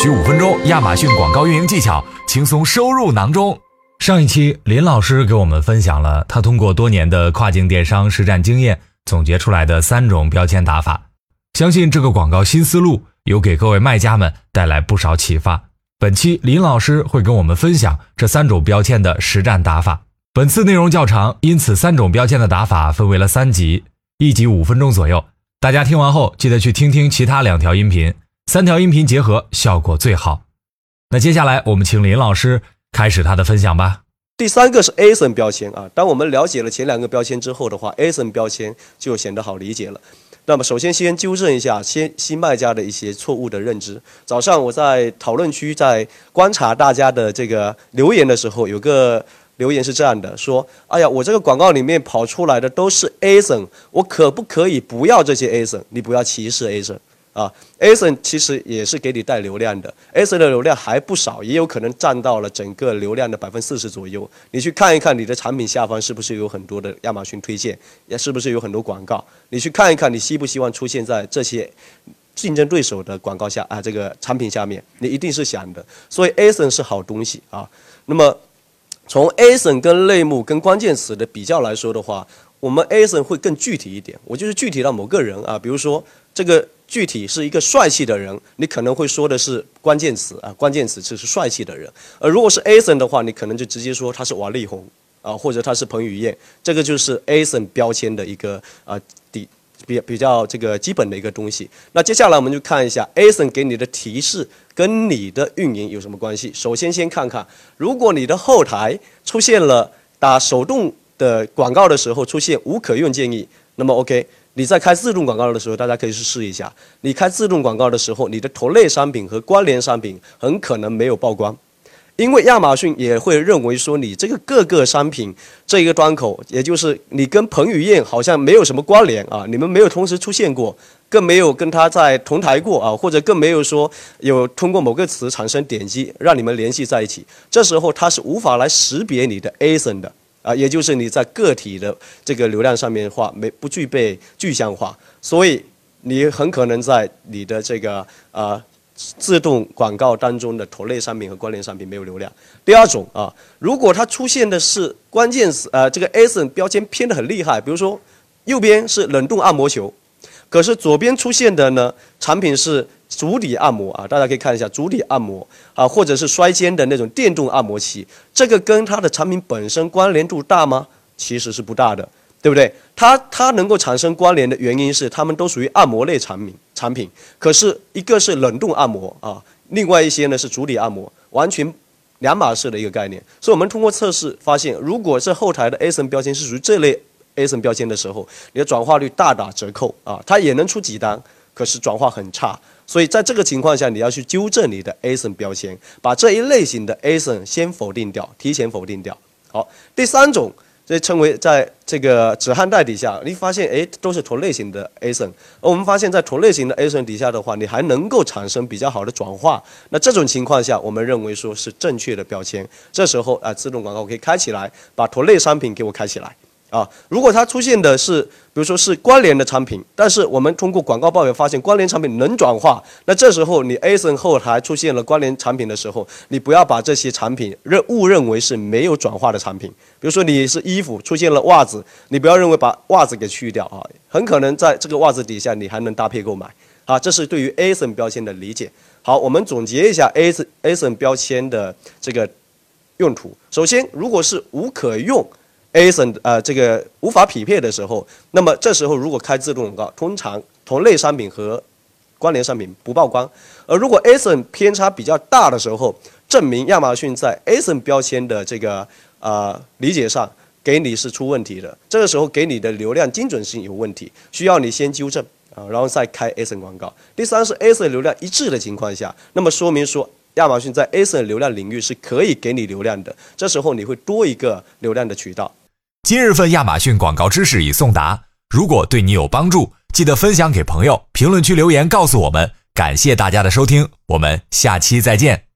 需五分钟，亚马逊广告运营技巧轻松收入囊中。上一期林老师给我们分享了他通过多年的跨境电商实战经验总结出来的三种标签打法，相信这个广告新思路有给各位卖家们带来不少启发。本期林老师会跟我们分享这三种标签的实战打法。本次内容较长，因此三种标签的打法分为了三集，一集五分钟左右。大家听完后记得去听听其他两条音频。三条音频结合效果最好。那接下来我们请林老师开始他的分享吧。第三个是 ASIN 标签啊，当我们了解了前两个标签之后的话，ASIN 标签就显得好理解了。那么首先先纠正一下新新卖家的一些错误的认知。早上我在讨论区在观察大家的这个留言的时候，有个留言是这样的，说：“哎呀，我这个广告里面跑出来的都是 ASIN，我可不可以不要这些 ASIN？你不要歧视 ASIN。”啊，ASIN 其实也是给你带流量的，ASIN 的流量还不少，也有可能占到了整个流量的百分之四十左右。你去看一看你的产品下方是不是有很多的亚马逊推荐，也是不是有很多广告？你去看一看，你希不希望出现在这些竞争对手的广告下啊？这个产品下面，你一定是想的。所以 ASIN 是好东西啊。那么从 ASIN 跟类目跟关键词的比较来说的话，我们 ASIN 会更具体一点。我就是具体到某个人啊，比如说这个。具体是一个帅气的人，你可能会说的是关键词啊，关键词就是帅气的人。而如果是 Ason 的话，你可能就直接说他是王力宏啊，或者他是彭于晏，这个就是 Ason 标签的一个啊底比比较这个基本的一个东西。那接下来我们就看一下 Ason 给你的提示跟你的运营有什么关系。首先先看看，如果你的后台出现了打手动的广告的时候出现无可用建议，那么 OK。你在开自动广告的时候，大家可以去试一下。你开自动广告的时候，你的同类商品和关联商品很可能没有曝光，因为亚马逊也会认为说你这个各个商品这一个端口，也就是你跟彭于晏好像没有什么关联啊，你们没有同时出现过，更没有跟他在同台过啊，或者更没有说有通过某个词产生点击让你们联系在一起，这时候它是无法来识别你的 ASIN 的。啊，也就是你在个体的这个流量上面的话，没不具备具象化，所以你很可能在你的这个啊自动广告当中的同类商品和关联商品没有流量。第二种啊，如果它出现的是关键词，呃，这个 ASIN 标签偏的很厉害，比如说右边是冷冻按摩球，可是左边出现的呢产品是。足底按摩啊，大家可以看一下足底按摩啊，或者是摔肩的那种电动按摩器，这个跟它的产品本身关联度大吗？其实是不大的，对不对？它它能够产生关联的原因是它们都属于按摩类产品产品，可是一个是冷冻按摩啊，另外一些呢是足底按摩，完全两码事的一个概念。所以我们通过测试发现，如果是后台的 ASIN 标签是属于这类 ASIN 标签的时候，你的转化率大打折扣啊，它也能出几单，可是转化很差。所以在这个情况下，你要去纠正你的 ASIN 标签，把这一类型的 ASIN 先否定掉，提前否定掉。好，第三种，这称为在这个止汗带底下，你发现哎都是同类型的 ASIN，而我们发现在同类型的 ASIN 底下的话，你还能够产生比较好的转化。那这种情况下，我们认为说是正确的标签。这时候啊，自动广告可以开起来，把同类商品给我开起来。啊，如果它出现的是，比如说是关联的产品，但是我们通过广告报表发现关联产品能转化，那这时候你 ASIN 后台出现了关联产品的时候，你不要把这些产品认误认为是没有转化的产品。比如说你是衣服出现了袜子，你不要认为把袜子给去掉啊，很可能在这个袜子底下你还能搭配购买。啊，这是对于 ASIN 标签的理解。好，我们总结一下 ASIN ASIN 标签的这个用途。首先，如果是无可用。ASIN 呃，这个无法匹配的时候，那么这时候如果开自动广告，通常同类商品和关联商品不曝光。而如果 ASIN 偏差比较大的时候，证明亚马逊在 ASIN 标签的这个呃理解上给你是出问题的。这个时候给你的流量精准性有问题，需要你先纠正啊，然后再开 ASIN 广告。第三是 ASIN 流量一致的情况下，那么说明说。亚马逊在 ASIN 流量领域是可以给你流量的，这时候你会多一个流量的渠道。今日份亚马逊广告知识已送达，如果对你有帮助，记得分享给朋友，评论区留言告诉我们。感谢大家的收听，我们下期再见。